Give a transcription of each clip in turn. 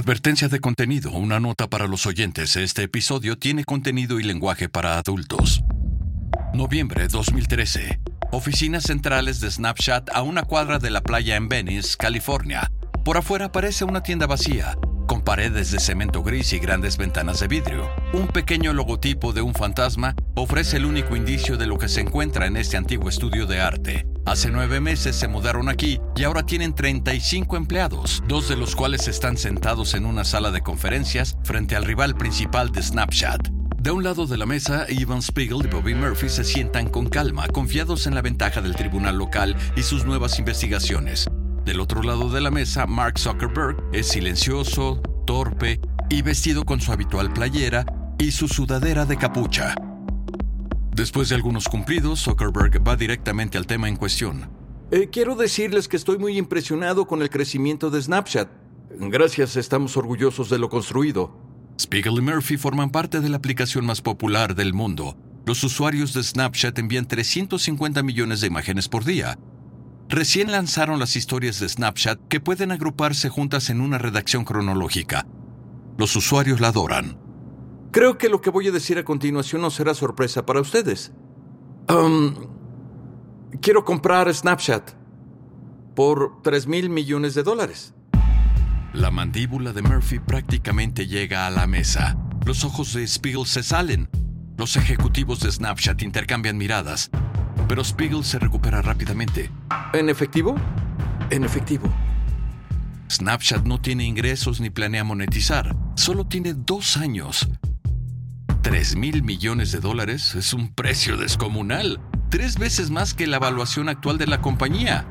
Advertencia de contenido, una nota para los oyentes. Este episodio tiene contenido y lenguaje para adultos. Noviembre 2013. Oficinas centrales de Snapchat a una cuadra de la playa en Venice, California. Por afuera aparece una tienda vacía, con paredes de cemento gris y grandes ventanas de vidrio. Un pequeño logotipo de un fantasma ofrece el único indicio de lo que se encuentra en este antiguo estudio de arte. Hace nueve meses se mudaron aquí y ahora tienen 35 empleados, dos de los cuales están sentados en una sala de conferencias frente al rival principal de Snapchat. De un lado de la mesa, Ivan Spiegel y Bobby Murphy se sientan con calma, confiados en la ventaja del tribunal local y sus nuevas investigaciones. Del otro lado de la mesa, Mark Zuckerberg es silencioso, torpe y vestido con su habitual playera y su sudadera de capucha. Después de algunos cumplidos, Zuckerberg va directamente al tema en cuestión. Eh, quiero decirles que estoy muy impresionado con el crecimiento de Snapchat. Gracias, estamos orgullosos de lo construido. Spiegel y Murphy forman parte de la aplicación más popular del mundo. Los usuarios de Snapchat envían 350 millones de imágenes por día. Recién lanzaron las historias de Snapchat que pueden agruparse juntas en una redacción cronológica. Los usuarios la adoran. Creo que lo que voy a decir a continuación no será sorpresa para ustedes. Um, quiero comprar Snapchat por 3 mil millones de dólares. La mandíbula de Murphy prácticamente llega a la mesa. Los ojos de Spiegel se salen. Los ejecutivos de Snapchat intercambian miradas. Pero Spiegel se recupera rápidamente. ¿En efectivo? En efectivo. Snapchat no tiene ingresos ni planea monetizar. Solo tiene dos años. 3 mil millones de dólares es un precio descomunal, tres veces más que la evaluación actual de la compañía.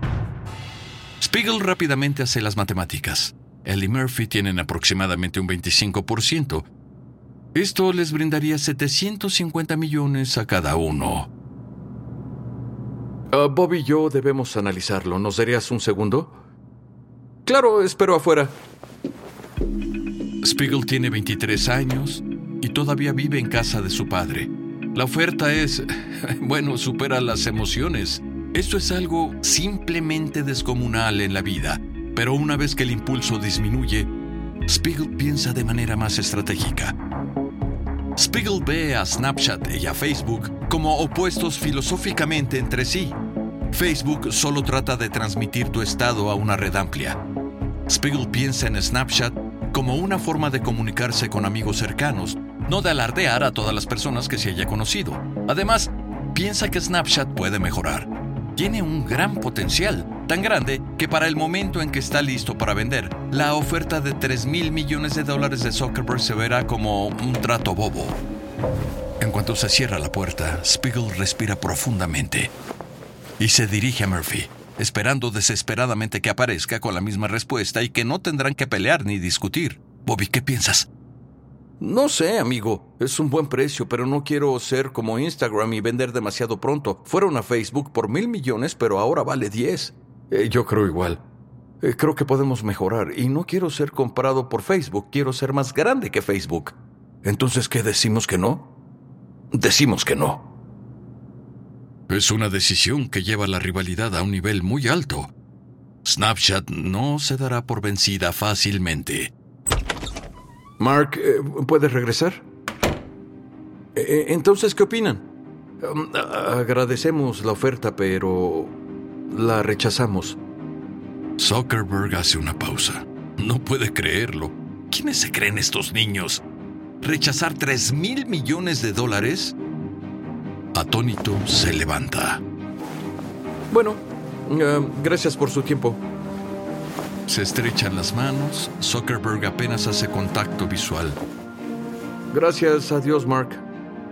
Spiegel rápidamente hace las matemáticas. Él y Murphy tienen aproximadamente un 25%. Esto les brindaría 750 millones a cada uno. Uh, Bob y yo debemos analizarlo. ¿Nos darías un segundo? Claro, espero afuera. Spiegel tiene 23 años y todavía vive en casa de su padre. La oferta es, bueno, supera las emociones. Esto es algo simplemente descomunal en la vida, pero una vez que el impulso disminuye, Spiegel piensa de manera más estratégica. Spiegel ve a Snapchat y a Facebook como opuestos filosóficamente entre sí. Facebook solo trata de transmitir tu estado a una red amplia. Spiegel piensa en Snapchat como una forma de comunicarse con amigos cercanos no de alardear a todas las personas que se haya conocido. Además, piensa que Snapchat puede mejorar. Tiene un gran potencial, tan grande que para el momento en que está listo para vender, la oferta de 3 mil millones de dólares de Zuckerberg se verá como un trato bobo. En cuanto se cierra la puerta, Spiegel respira profundamente y se dirige a Murphy, esperando desesperadamente que aparezca con la misma respuesta y que no tendrán que pelear ni discutir. Bobby, ¿qué piensas? No sé, amigo. Es un buen precio, pero no quiero ser como Instagram y vender demasiado pronto. Fueron a Facebook por mil millones, pero ahora vale diez. Eh, yo creo igual. Eh, creo que podemos mejorar y no quiero ser comprado por Facebook, quiero ser más grande que Facebook. Entonces, ¿qué decimos que no? Decimos que no. Es una decisión que lleva la rivalidad a un nivel muy alto. Snapchat no se dará por vencida fácilmente. Mark, eh, ¿puedes regresar? Eh, eh, entonces, ¿qué opinan? Um, agradecemos la oferta, pero la rechazamos. Zuckerberg hace una pausa. No puede creerlo. ¿Quiénes se creen estos niños? ¿Rechazar 3 mil millones de dólares? Atónito se levanta. Bueno, gracias por su tiempo. Se estrechan las manos. Zuckerberg apenas hace contacto visual. Gracias, adiós, Mark.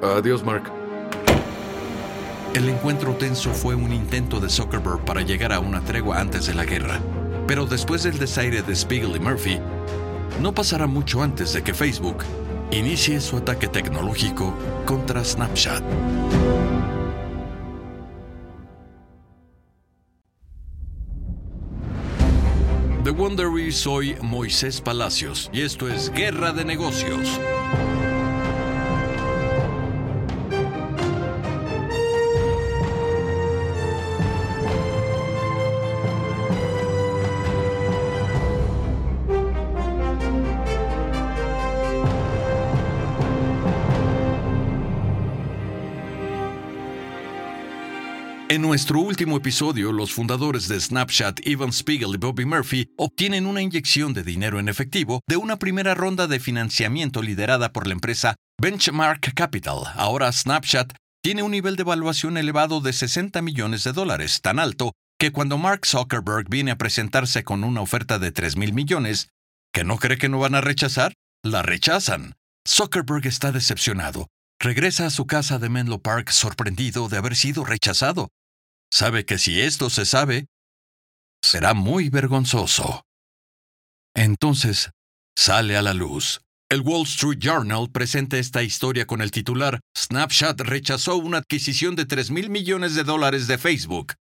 Adiós, Mark. El encuentro tenso fue un intento de Zuckerberg para llegar a una tregua antes de la guerra. Pero después del desaire de Spiegel y Murphy, no pasará mucho antes de que Facebook inicie su ataque tecnológico contra Snapchat. Soy Moisés Palacios y esto es Guerra de Negocios. En nuestro último episodio, los fundadores de Snapchat, Evan Spiegel y Bobby Murphy, obtienen una inyección de dinero en efectivo de una primera ronda de financiamiento liderada por la empresa Benchmark Capital. Ahora Snapchat tiene un nivel de evaluación elevado de 60 millones de dólares, tan alto que cuando Mark Zuckerberg viene a presentarse con una oferta de 3 mil millones, que no cree que no van a rechazar, la rechazan. Zuckerberg está decepcionado. Regresa a su casa de Menlo Park sorprendido de haber sido rechazado. Sabe que si esto se sabe, será muy vergonzoso. Entonces, sale a la luz. El Wall Street Journal presenta esta historia con el titular Snapchat rechazó una adquisición de 3 mil millones de dólares de Facebook.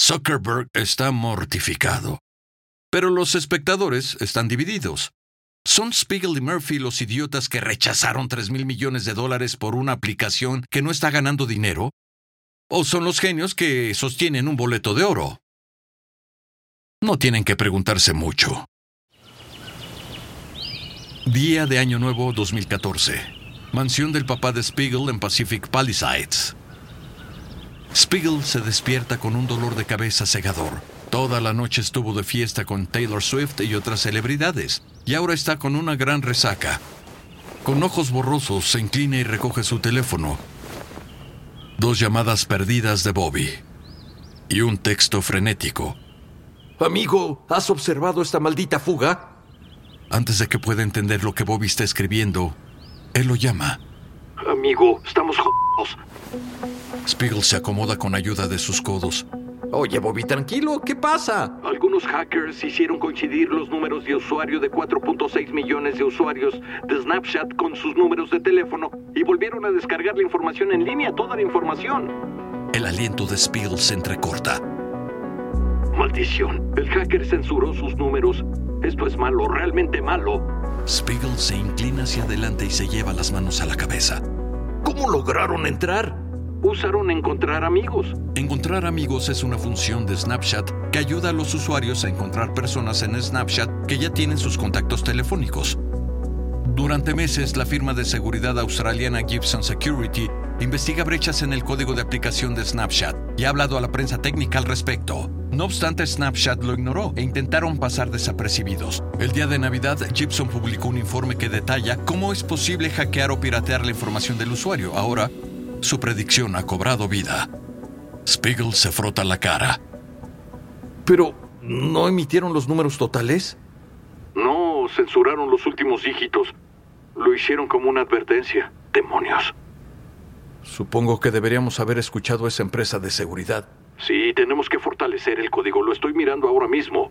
Zuckerberg está mortificado. Pero los espectadores están divididos. ¿Son Spiegel y Murphy los idiotas que rechazaron 3 mil millones de dólares por una aplicación que no está ganando dinero? ¿O son los genios que sostienen un boleto de oro? No tienen que preguntarse mucho. Día de Año Nuevo 2014. Mansión del papá de Spiegel en Pacific Palisades. Spiegel se despierta con un dolor de cabeza cegador. Toda la noche estuvo de fiesta con Taylor Swift y otras celebridades, y ahora está con una gran resaca. Con ojos borrosos se inclina y recoge su teléfono. Dos llamadas perdidas de Bobby y un texto frenético. Amigo, ¿has observado esta maldita fuga? Antes de que pueda entender lo que Bobby está escribiendo, él lo llama. Amigo, estamos jodidos. Spiegel se acomoda con ayuda de sus codos. Oye, Bobby, tranquilo, ¿qué pasa? Algunos hackers hicieron coincidir los números de usuario de 4.6 millones de usuarios de Snapchat con sus números de teléfono y volvieron a descargar la información en línea, toda la información. El aliento de Spiegel se entrecorta. Maldición, el hacker censuró sus números. Esto es malo, realmente malo. Spiegel se inclina hacia adelante y se lleva las manos a la cabeza. ¿Cómo lograron entrar? Usaron encontrar amigos. Encontrar amigos es una función de Snapchat que ayuda a los usuarios a encontrar personas en Snapchat que ya tienen sus contactos telefónicos. Durante meses, la firma de seguridad australiana Gibson Security investiga brechas en el código de aplicación de Snapchat y ha hablado a la prensa técnica al respecto. No obstante, Snapchat lo ignoró e intentaron pasar desapercibidos. El día de Navidad, Gibson publicó un informe que detalla cómo es posible hackear o piratear la información del usuario. Ahora, su predicción ha cobrado vida. Spiegel se frota la cara. Pero, ¿no emitieron los números totales? No, censuraron los últimos dígitos. Lo hicieron como una advertencia. Demonios. Supongo que deberíamos haber escuchado a esa empresa de seguridad. Sí, tenemos que fortalecer el código. Lo estoy mirando ahora mismo.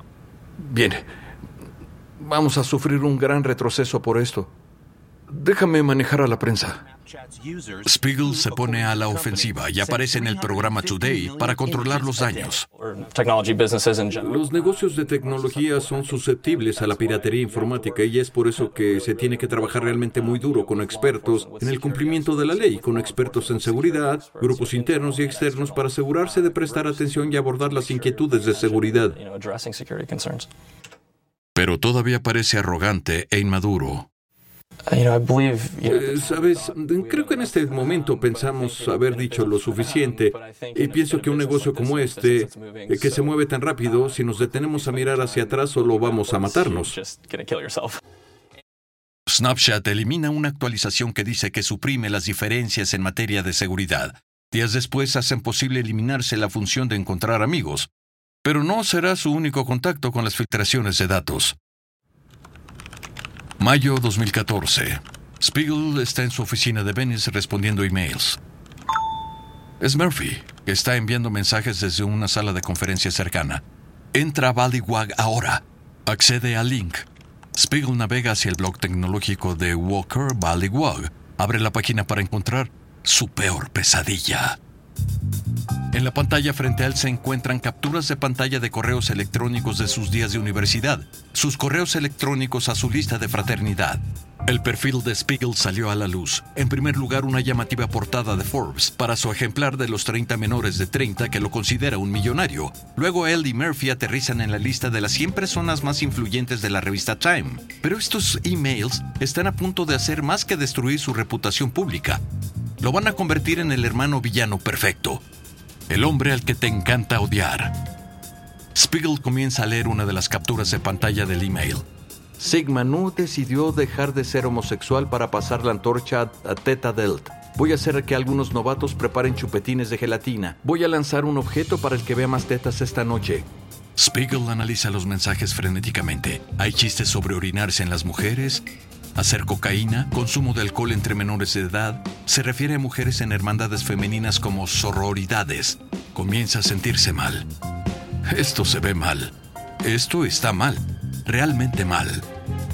Bien. Vamos a sufrir un gran retroceso por esto. Déjame manejar a la prensa. Spiegel se pone a la ofensiva y aparece en el programa Today para controlar los daños. Los negocios de tecnología son susceptibles a la piratería informática y es por eso que se tiene que trabajar realmente muy duro con expertos en el cumplimiento de la ley, con expertos en seguridad, grupos internos y externos para asegurarse de prestar atención y abordar las inquietudes de seguridad. Pero todavía parece arrogante e inmaduro. Eh, Sabes, creo que en este momento pensamos haber dicho lo suficiente y pienso que un negocio como este, eh, que se mueve tan rápido, si nos detenemos a mirar hacia atrás solo vamos a matarnos. Snapchat elimina una actualización que dice que suprime las diferencias en materia de seguridad. Días después hacen posible eliminarse la función de encontrar amigos. Pero no será su único contacto con las filtraciones de datos. Mayo 2014. Spiegel está en su oficina de Venice respondiendo emails. Es Murphy, que está enviando mensajes desde una sala de conferencia cercana. Entra a Ballywag ahora. Accede al link. Spiegel navega hacia el blog tecnológico de Walker Ballywag. Abre la página para encontrar su peor pesadilla. En la pantalla frente a él se encuentran capturas de pantalla de correos electrónicos de sus días de universidad, sus correos electrónicos a su lista de fraternidad. El perfil de Spiegel salió a la luz. En primer lugar, una llamativa portada de Forbes para su ejemplar de los 30 menores de 30 que lo considera un millonario. Luego él y Murphy aterrizan en la lista de las 100 personas más influyentes de la revista Time. Pero estos emails están a punto de hacer más que destruir su reputación pública. Lo van a convertir en el hermano villano perfecto. El hombre al que te encanta odiar. Spiegel comienza a leer una de las capturas de pantalla del email. Sigma Nu decidió dejar de ser homosexual para pasar la antorcha a Theta Delta. Voy a hacer que algunos novatos preparen chupetines de gelatina. Voy a lanzar un objeto para el que vea más tetas esta noche. Spiegel analiza los mensajes frenéticamente. Hay chistes sobre orinarse en las mujeres, hacer cocaína, consumo de alcohol entre menores de edad. Se refiere a mujeres en hermandades femeninas como sororidades. Comienza a sentirse mal. Esto se ve mal. Esto está mal. Realmente mal.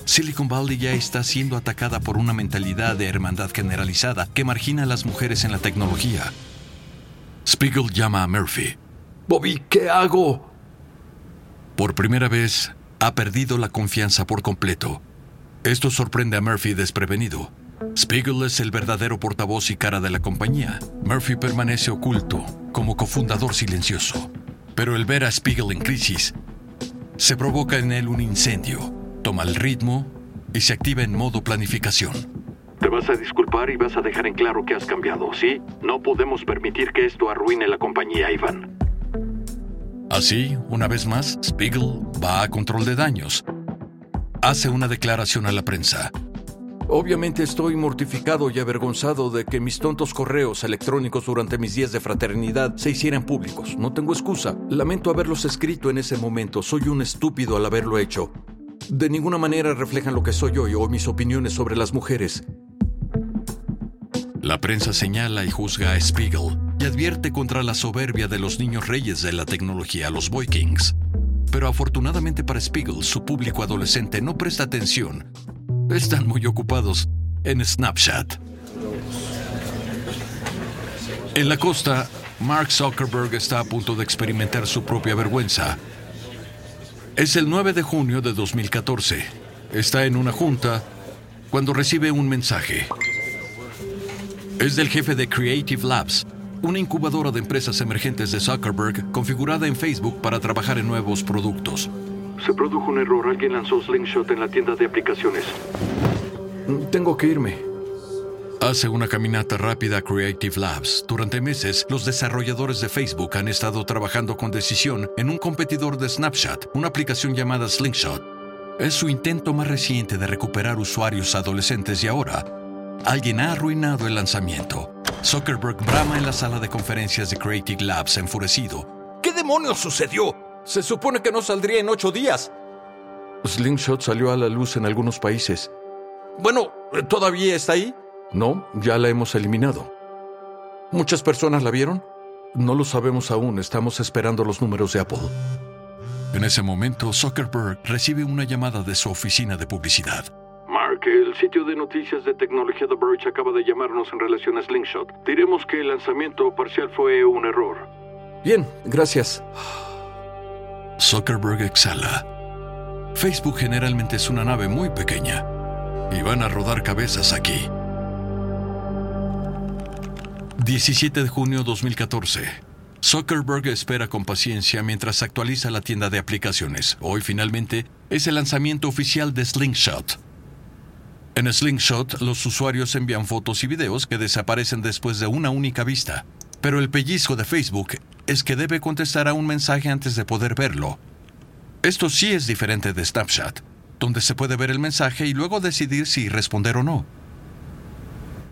Silicon Valley ya está siendo atacada por una mentalidad de hermandad generalizada que margina a las mujeres en la tecnología. Spiegel llama a Murphy. Bobby, ¿qué hago? Por primera vez, ha perdido la confianza por completo. Esto sorprende a Murphy desprevenido. Spiegel es el verdadero portavoz y cara de la compañía. Murphy permanece oculto, como cofundador silencioso. Pero el ver a Spiegel en crisis se provoca en él un incendio toma el ritmo y se activa en modo planificación. Te vas a disculpar y vas a dejar en claro que has cambiado, ¿sí? No podemos permitir que esto arruine la compañía, Ivan. Así, una vez más, Spiegel va a control de daños. Hace una declaración a la prensa. Obviamente estoy mortificado y avergonzado de que mis tontos correos electrónicos durante mis días de fraternidad se hicieran públicos. No tengo excusa. Lamento haberlos escrito en ese momento. Soy un estúpido al haberlo hecho de ninguna manera reflejan lo que soy hoy o mis opiniones sobre las mujeres. La prensa señala y juzga a Spiegel y advierte contra la soberbia de los niños reyes de la tecnología, los Boykings. Pero afortunadamente para Spiegel, su público adolescente no presta atención. Están muy ocupados en Snapchat. En la costa, Mark Zuckerberg está a punto de experimentar su propia vergüenza es el 9 de junio de 2014. Está en una junta cuando recibe un mensaje. Es del jefe de Creative Labs, una incubadora de empresas emergentes de Zuckerberg configurada en Facebook para trabajar en nuevos productos. Se produjo un error. Alguien lanzó Slingshot en la tienda de aplicaciones. Tengo que irme. Hace una caminata rápida a Creative Labs. Durante meses, los desarrolladores de Facebook han estado trabajando con decisión en un competidor de Snapchat, una aplicación llamada Slingshot. Es su intento más reciente de recuperar usuarios adolescentes y ahora, alguien ha arruinado el lanzamiento. Zuckerberg brama en la sala de conferencias de Creative Labs enfurecido. ¿Qué demonios sucedió? Se supone que no saldría en ocho días. Slingshot salió a la luz en algunos países. Bueno, ¿todavía está ahí? No, ya la hemos eliminado. ¿Muchas personas la vieron? No lo sabemos aún, estamos esperando los números de Apple. En ese momento, Zuckerberg recibe una llamada de su oficina de publicidad. El sitio de noticias de tecnología The Verge acaba de llamarnos en relación a Slingshot. Diremos que el lanzamiento parcial fue un error. Bien, gracias. Zuckerberg exhala. Facebook generalmente es una nave muy pequeña y van a rodar cabezas aquí. 17 de junio 2014. Zuckerberg espera con paciencia mientras actualiza la tienda de aplicaciones. Hoy finalmente es el lanzamiento oficial de Slingshot. En Slingshot, los usuarios envían fotos y videos que desaparecen después de una única vista. Pero el pellizco de Facebook es que debe contestar a un mensaje antes de poder verlo. Esto sí es diferente de Snapchat, donde se puede ver el mensaje y luego decidir si responder o no.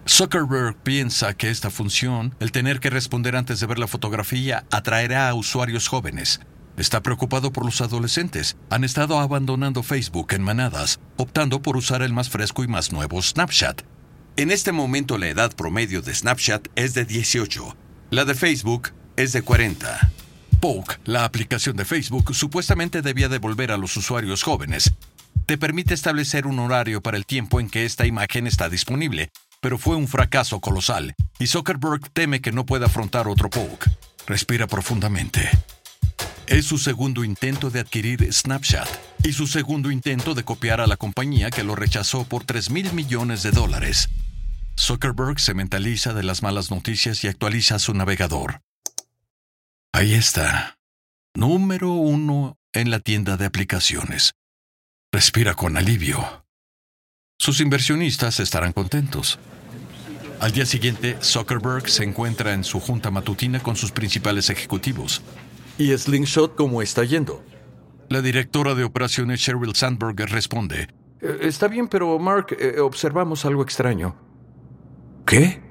Zuckerberg piensa que esta función, el tener que responder antes de ver la fotografía, atraerá a usuarios jóvenes. Está preocupado por los adolescentes. Han estado abandonando Facebook en manadas, optando por usar el más fresco y más nuevo Snapchat. En este momento la edad promedio de Snapchat es de 18. La de Facebook es de 40. Poke, la aplicación de Facebook, supuestamente debía devolver a los usuarios jóvenes. Te permite establecer un horario para el tiempo en que esta imagen está disponible, pero fue un fracaso colosal y Zuckerberg teme que no pueda afrontar otro poke. Respira profundamente. Es su segundo intento de adquirir Snapchat y su segundo intento de copiar a la compañía que lo rechazó por 3 mil millones de dólares. Zuckerberg se mentaliza de las malas noticias y actualiza su navegador. Ahí está. Número uno en la tienda de aplicaciones. Respira con alivio. Sus inversionistas estarán contentos. Al día siguiente, Zuckerberg se encuentra en su junta matutina con sus principales ejecutivos. ¿Y Slingshot cómo está yendo? La directora de operaciones Sheryl Sandberg responde. Eh, está bien, pero Mark, eh, observamos algo extraño. ¿Qué?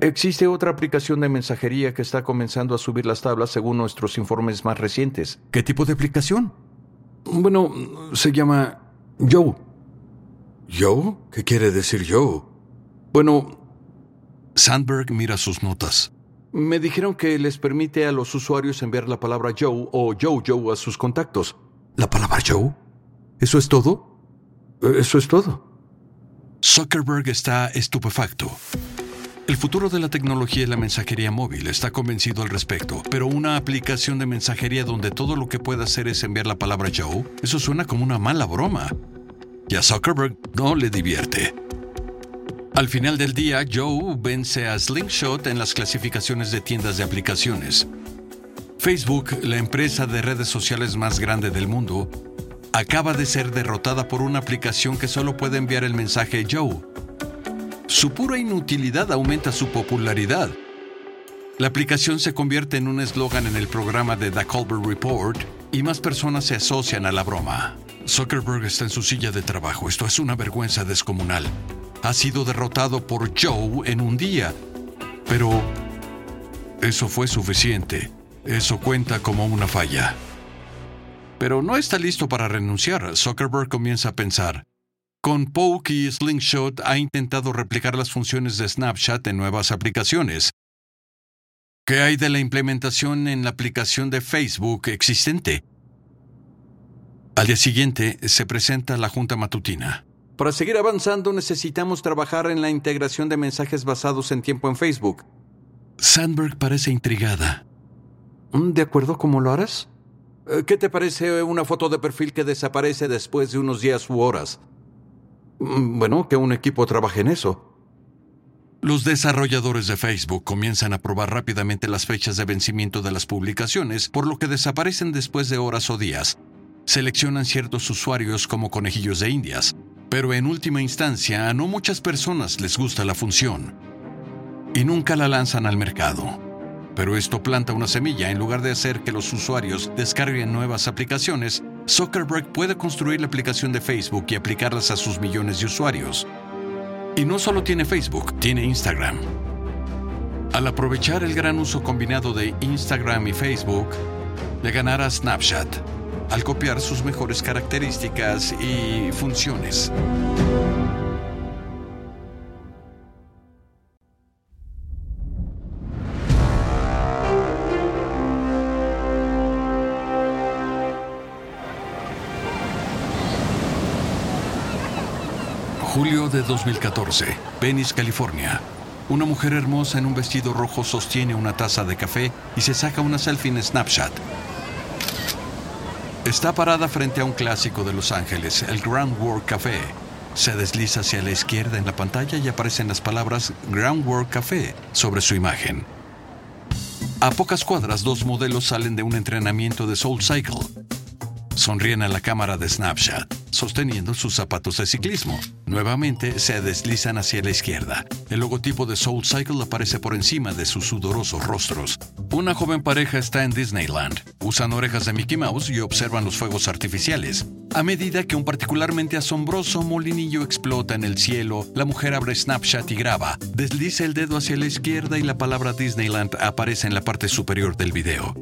Existe otra aplicación de mensajería que está comenzando a subir las tablas según nuestros informes más recientes. ¿Qué tipo de aplicación? Bueno, se llama Joe. ¿Joe? ¿Qué quiere decir Joe? Bueno... Sandberg mira sus notas. Me dijeron que les permite a los usuarios enviar la palabra Joe o Joe Joe a sus contactos. ¿La palabra Joe? ¿Eso es todo? Eso es todo. Zuckerberg está estupefacto. El futuro de la tecnología y la mensajería móvil está convencido al respecto, pero una aplicación de mensajería donde todo lo que puede hacer es enviar la palabra Joe, eso suena como una mala broma. Y a Zuckerberg no le divierte. Al final del día, Joe vence a Slingshot en las clasificaciones de tiendas de aplicaciones. Facebook, la empresa de redes sociales más grande del mundo, acaba de ser derrotada por una aplicación que solo puede enviar el mensaje Joe su pura inutilidad aumenta su popularidad. La aplicación se convierte en un eslogan en el programa de The Colbert Report y más personas se asocian a la broma. Zuckerberg está en su silla de trabajo. Esto es una vergüenza descomunal. Ha sido derrotado por Joe en un día. Pero eso fue suficiente. Eso cuenta como una falla. Pero no está listo para renunciar. Zuckerberg comienza a pensar. Con Poke y Slingshot ha intentado replicar las funciones de Snapchat en nuevas aplicaciones. ¿Qué hay de la implementación en la aplicación de Facebook existente? Al día siguiente se presenta la junta matutina. Para seguir avanzando necesitamos trabajar en la integración de mensajes basados en tiempo en Facebook. Sandberg parece intrigada. Mm, ¿De acuerdo cómo lo harás? Eh, ¿Qué te parece una foto de perfil que desaparece después de unos días u horas? Mm, bueno, que un equipo trabaje en eso. Los desarrolladores de Facebook comienzan a probar rápidamente las fechas de vencimiento de las publicaciones, por lo que desaparecen después de horas o días. Seleccionan ciertos usuarios como conejillos de indias, pero en última instancia a no muchas personas les gusta la función. Y nunca la lanzan al mercado. Pero esto planta una semilla en lugar de hacer que los usuarios descarguen nuevas aplicaciones, Zuckerberg puede construir la aplicación de Facebook y aplicarlas a sus millones de usuarios. Y no solo tiene Facebook, tiene Instagram. Al aprovechar el gran uso combinado de Instagram y Facebook, le ganará Snapchat, al copiar sus mejores características y funciones. Julio de 2014, Venice, California. Una mujer hermosa en un vestido rojo sostiene una taza de café y se saca una selfie en Snapchat. Está parada frente a un clásico de Los Ángeles, el Groundwork Café. Se desliza hacia la izquierda en la pantalla y aparecen las palabras Groundwork Café sobre su imagen. A pocas cuadras, dos modelos salen de un entrenamiento de Soul Cycle. Sonríen a la cámara de Snapchat, sosteniendo sus zapatos de ciclismo. Nuevamente se deslizan hacia la izquierda. El logotipo de Soul Cycle aparece por encima de sus sudorosos rostros. Una joven pareja está en Disneyland. Usan orejas de Mickey Mouse y observan los fuegos artificiales. A medida que un particularmente asombroso molinillo explota en el cielo, la mujer abre Snapchat y graba. Desliza el dedo hacia la izquierda y la palabra Disneyland aparece en la parte superior del video.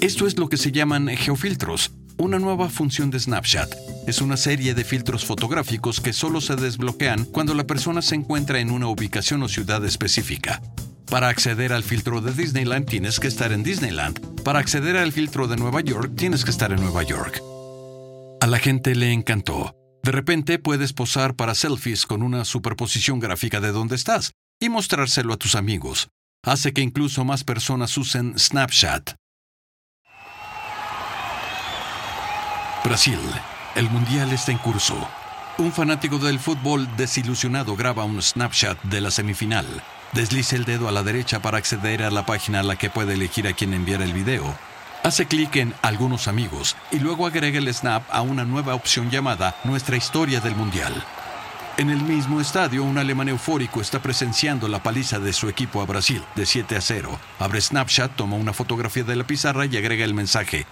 Esto es lo que se llaman geofiltros una nueva función de Snapchat es una serie de filtros fotográficos que solo se desbloquean cuando la persona se encuentra en una ubicación o ciudad específica. Para acceder al filtro de Disneyland tienes que estar en Disneyland. Para acceder al filtro de Nueva York tienes que estar en Nueva York. A la gente le encantó. De repente puedes posar para selfies con una superposición gráfica de donde estás y mostrárselo a tus amigos. Hace que incluso más personas usen Snapchat. Brasil. El Mundial está en curso. Un fanático del fútbol desilusionado graba un snapshot de la semifinal. Desliza el dedo a la derecha para acceder a la página a la que puede elegir a quien enviar el video. Hace clic en Algunos amigos y luego agrega el snap a una nueva opción llamada Nuestra historia del Mundial. En el mismo estadio, un alemán eufórico está presenciando la paliza de su equipo a Brasil, de 7 a 0. Abre Snapchat, toma una fotografía de la pizarra y agrega el mensaje,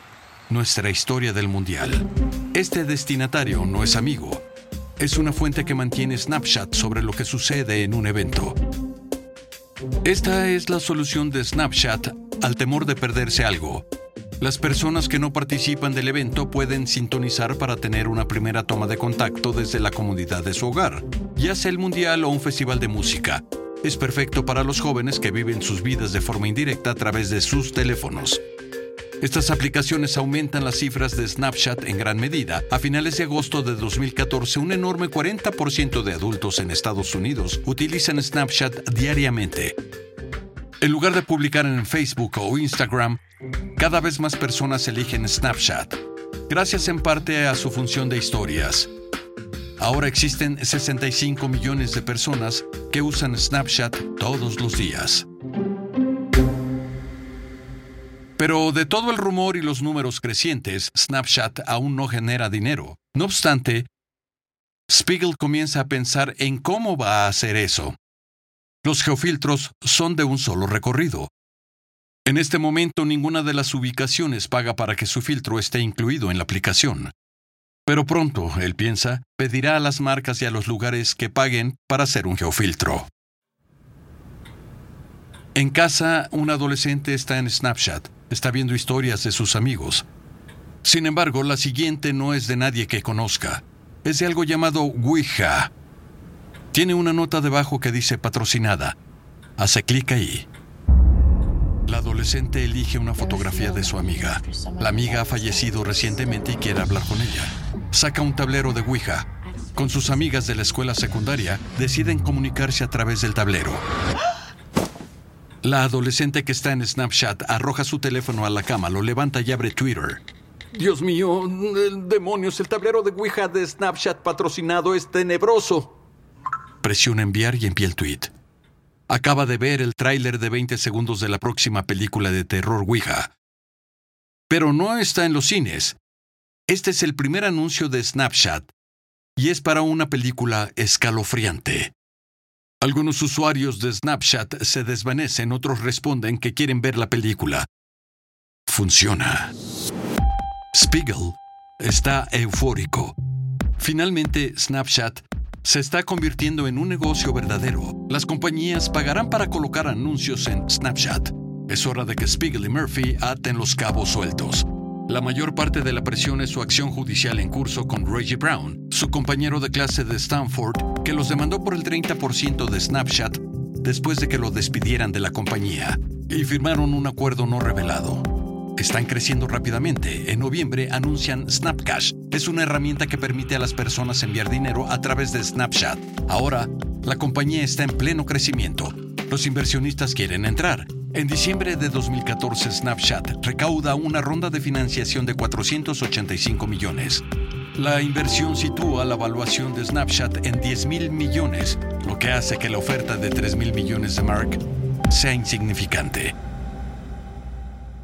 nuestra historia del Mundial. Este destinatario no es amigo. Es una fuente que mantiene Snapchat sobre lo que sucede en un evento. Esta es la solución de Snapchat al temor de perderse algo. Las personas que no participan del evento pueden sintonizar para tener una primera toma de contacto desde la comodidad de su hogar, ya sea el mundial o un festival de música. Es perfecto para los jóvenes que viven sus vidas de forma indirecta a través de sus teléfonos. Estas aplicaciones aumentan las cifras de Snapchat en gran medida. A finales de agosto de 2014, un enorme 40% de adultos en Estados Unidos utilizan Snapchat diariamente. En lugar de publicar en Facebook o Instagram, cada vez más personas eligen Snapchat, gracias en parte a su función de historias. Ahora existen 65 millones de personas que usan Snapchat todos los días. Pero de todo el rumor y los números crecientes, Snapchat aún no genera dinero. No obstante, Spiegel comienza a pensar en cómo va a hacer eso. Los geofiltros son de un solo recorrido. En este momento ninguna de las ubicaciones paga para que su filtro esté incluido en la aplicación. Pero pronto, él piensa, pedirá a las marcas y a los lugares que paguen para hacer un geofiltro. En casa, un adolescente está en Snapchat, está viendo historias de sus amigos. Sin embargo, la siguiente no es de nadie que conozca, es de algo llamado Ouija. Tiene una nota debajo que dice patrocinada. Hace clic ahí. La adolescente elige una fotografía de su amiga. La amiga ha fallecido recientemente y quiere hablar con ella. Saca un tablero de Ouija. Con sus amigas de la escuela secundaria, deciden comunicarse a través del tablero. La adolescente que está en Snapchat arroja su teléfono a la cama, lo levanta y abre Twitter. Dios mío, demonios, el tablero de Ouija de Snapchat patrocinado es tenebroso. Presiona enviar y envía el tweet. Acaba de ver el tráiler de 20 segundos de la próxima película de terror Ouija. Pero no está en los cines. Este es el primer anuncio de Snapchat y es para una película escalofriante. Algunos usuarios de Snapchat se desvanecen, otros responden que quieren ver la película. Funciona. Spiegel está eufórico. Finalmente, Snapchat se está convirtiendo en un negocio verdadero. Las compañías pagarán para colocar anuncios en Snapchat. Es hora de que Spiegel y Murphy aten los cabos sueltos. La mayor parte de la presión es su acción judicial en curso con Reggie Brown, su compañero de clase de Stanford, que los demandó por el 30% de Snapchat después de que lo despidieran de la compañía, y firmaron un acuerdo no revelado. Están creciendo rápidamente. En noviembre anuncian Snapcash. Es una herramienta que permite a las personas enviar dinero a través de Snapchat. Ahora, la compañía está en pleno crecimiento. Los inversionistas quieren entrar. En diciembre de 2014, Snapchat recauda una ronda de financiación de 485 millones. La inversión sitúa la evaluación de Snapchat en 10 mil millones, lo que hace que la oferta de 3 mil millones de Mark sea insignificante.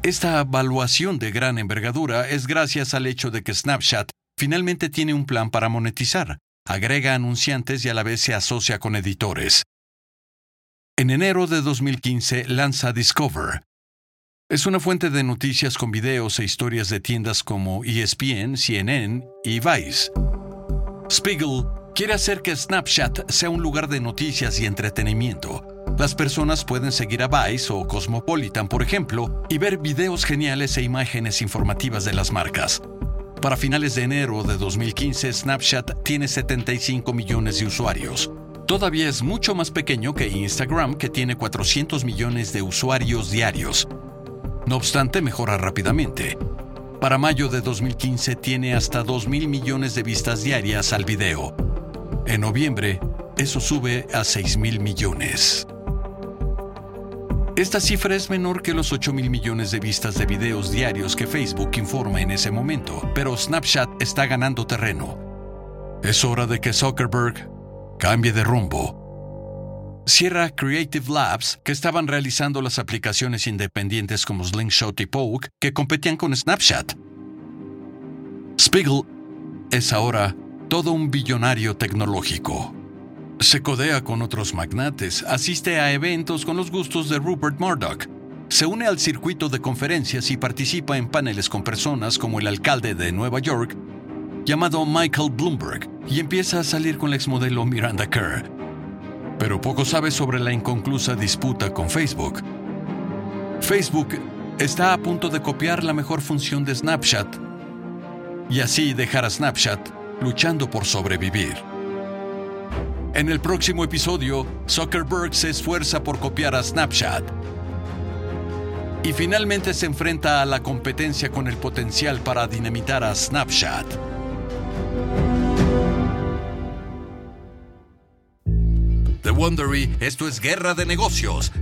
Esta evaluación de gran envergadura es gracias al hecho de que Snapchat finalmente tiene un plan para monetizar, agrega anunciantes y a la vez se asocia con editores. En enero de 2015 lanza Discover. Es una fuente de noticias con videos e historias de tiendas como ESPN, CNN y Vice. Spiegel quiere hacer que Snapchat sea un lugar de noticias y entretenimiento, las personas pueden seguir a Vice o Cosmopolitan, por ejemplo, y ver videos geniales e imágenes informativas de las marcas. Para finales de enero de 2015, Snapchat tiene 75 millones de usuarios. Todavía es mucho más pequeño que Instagram, que tiene 400 millones de usuarios diarios. No obstante, mejora rápidamente. Para mayo de 2015 tiene hasta 2 mil millones de vistas diarias al video. En noviembre, eso sube a 6 mil millones. Esta cifra es menor que los 8 mil millones de vistas de videos diarios que Facebook informa en ese momento, pero Snapchat está ganando terreno. Es hora de que Zuckerberg cambie de rumbo. Cierra Creative Labs, que estaban realizando las aplicaciones independientes como Slingshot y Poke, que competían con Snapchat. Spiegel es ahora todo un billonario tecnológico. Se codea con otros magnates, asiste a eventos con los gustos de Rupert Murdoch, se une al circuito de conferencias y participa en paneles con personas como el alcalde de Nueva York, llamado Michael Bloomberg, y empieza a salir con la exmodelo Miranda Kerr. Pero poco sabe sobre la inconclusa disputa con Facebook. Facebook está a punto de copiar la mejor función de Snapchat y así dejar a Snapchat luchando por sobrevivir. En el próximo episodio, Zuckerberg se esfuerza por copiar a Snapchat y finalmente se enfrenta a la competencia con el potencial para dinamitar a Snapchat. Wondery, esto es Guerra de Negocios.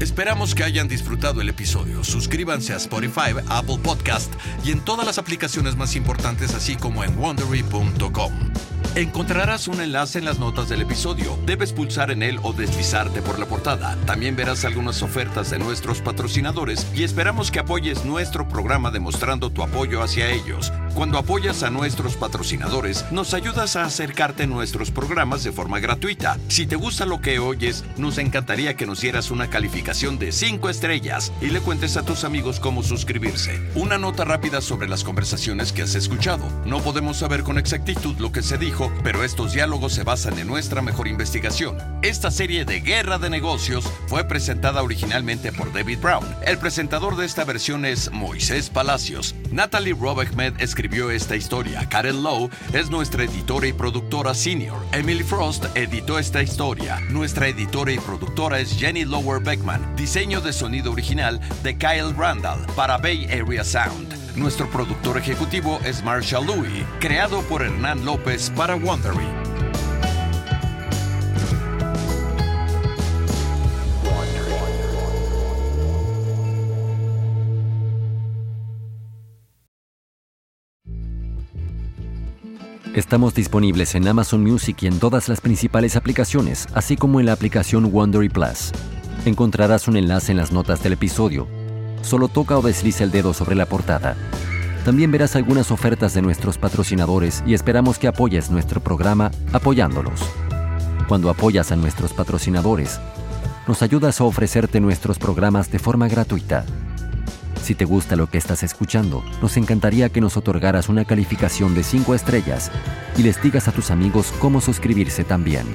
Esperamos que hayan disfrutado el episodio. Suscríbanse a Spotify, Apple Podcast y en todas las aplicaciones más importantes, así como en wondery.com. Encontrarás un enlace en las notas del episodio. Debes pulsar en él o deslizarte por la portada. También verás algunas ofertas de nuestros patrocinadores y esperamos que apoyes nuestro programa demostrando tu apoyo hacia ellos. Cuando apoyas a nuestros patrocinadores, nos ayudas a acercarte a nuestros programas de forma gratuita. Si te gusta lo que oyes, nos encantaría que nos dieras una calificación de 5 estrellas y le cuentes a tus amigos cómo suscribirse. Una nota rápida sobre las conversaciones que has escuchado. No podemos saber con exactitud lo que se dijo pero estos diálogos se basan en nuestra mejor investigación. Esta serie de Guerra de Negocios fue presentada originalmente por David Brown. El presentador de esta versión es Moisés Palacios. Natalie Robehmed escribió esta historia. Karen Lowe es nuestra editora y productora senior. Emily Frost editó esta historia. Nuestra editora y productora es Jenny Lower Beckman. Diseño de sonido original de Kyle Randall para Bay Area Sound. Nuestro productor ejecutivo es Marshall Louis, creado por Hernán López para Wondery. Estamos disponibles en Amazon Music y en todas las principales aplicaciones, así como en la aplicación Wondery Plus. Encontrarás un enlace en las notas del episodio Solo toca o desliza el dedo sobre la portada. También verás algunas ofertas de nuestros patrocinadores y esperamos que apoyes nuestro programa apoyándolos. Cuando apoyas a nuestros patrocinadores, nos ayudas a ofrecerte nuestros programas de forma gratuita. Si te gusta lo que estás escuchando, nos encantaría que nos otorgaras una calificación de 5 estrellas y les digas a tus amigos cómo suscribirse también.